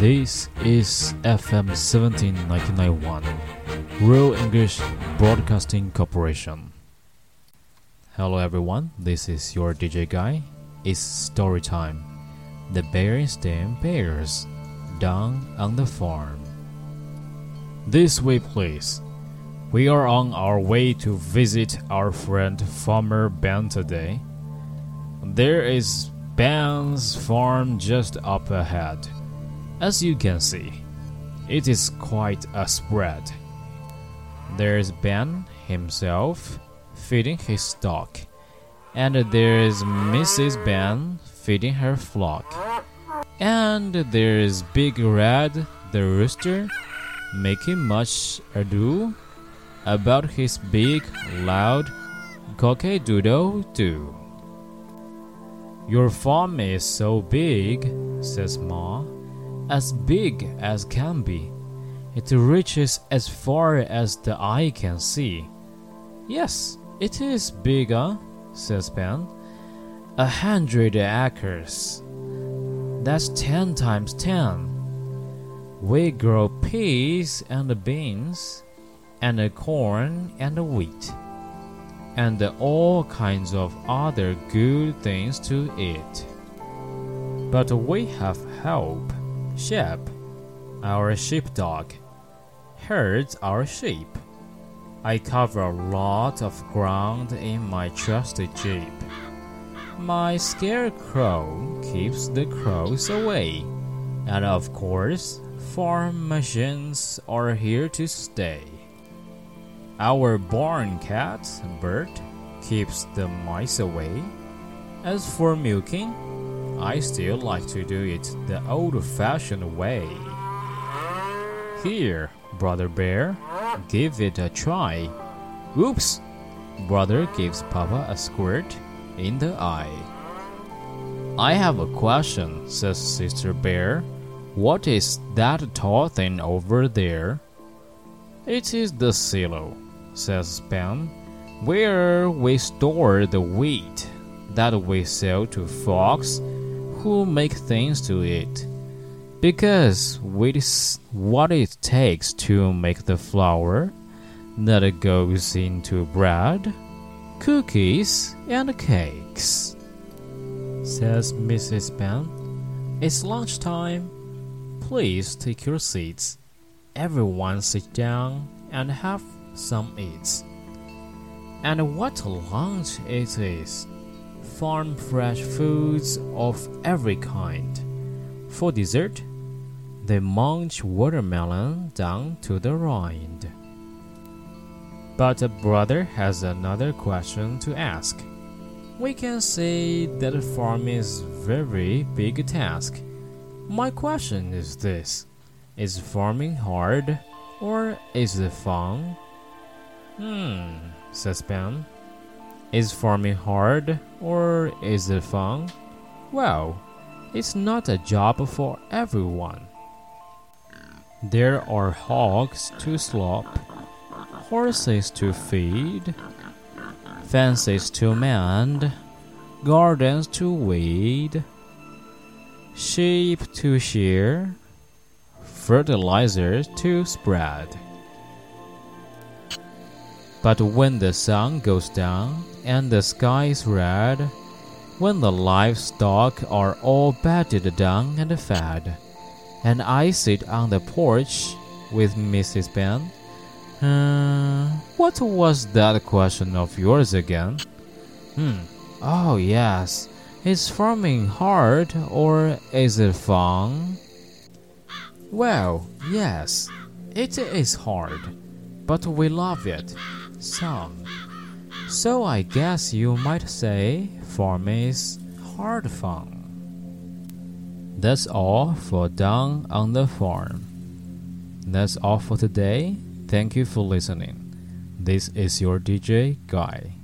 This is FM 17991, Real English Broadcasting Corporation. Hello everyone, this is your DJ guy. It's story time. The Berenstain Bears down on the farm. This way, please. We are on our way to visit our friend Farmer Ben today. There is Ben's farm just up ahead. As you can see, it is quite a spread. There's Ben himself feeding his dog, and there's Mrs. Ben feeding her flock, and there's Big Red the rooster making much ado about his big, loud cock-a-doodle doo. Your farm is so big, says Ma, as big as can be. It reaches as far as the eye can see. Yes, it is bigger, says Ben. A hundred acres. That's ten times ten. We grow peas and beans, and corn and wheat, and all kinds of other good things to eat. But we have help. Shep, our sheepdog, herds our sheep. I cover a lot of ground in my trusty jeep. My scarecrow keeps the crows away, and of course, farm machines are here to stay. Our barn cat, Bert, keeps the mice away. As for milking, I still like to do it the old fashioned way. Here, Brother Bear, give it a try. Oops! Brother gives Papa a squirt in the eye. I have a question, says Sister Bear. What is that tall thing over there? It is the silo, says Ben, where we store the wheat that we sell to folks who make things to eat. Because wheat what it takes to make the flour that goes into bread, cookies, and cakes. Says Mrs. Ben. It's lunchtime. Please take your seats. Everyone sit down and have some eats. And what a lunch it is! Farm fresh foods of every kind. For dessert, they munch watermelon down to the rind. But a brother has another question to ask. We can say that a farm is very big task. My question is this: Is farming hard, or is it fun? Hmm, says Ben. Is farming hard, or is it fun? Well, it's not a job for everyone. There are hogs to slop, horses to feed, fences to mend, gardens to weed, sheep to shear, fertilizer to spread. But when the sun goes down and the sky is red, when the livestock are all bedded down and fed, and I sit on the porch with Mrs. Ben, uh, what was that question of yours again? Hmm. Oh, yes. Is farming hard or is it fun? Well, yes, it is hard, but we love it. Some. So I guess you might say farming is hard fun. That's all for Down on the Farm. That's all for today. Thank you for listening. This is your DJ Guy.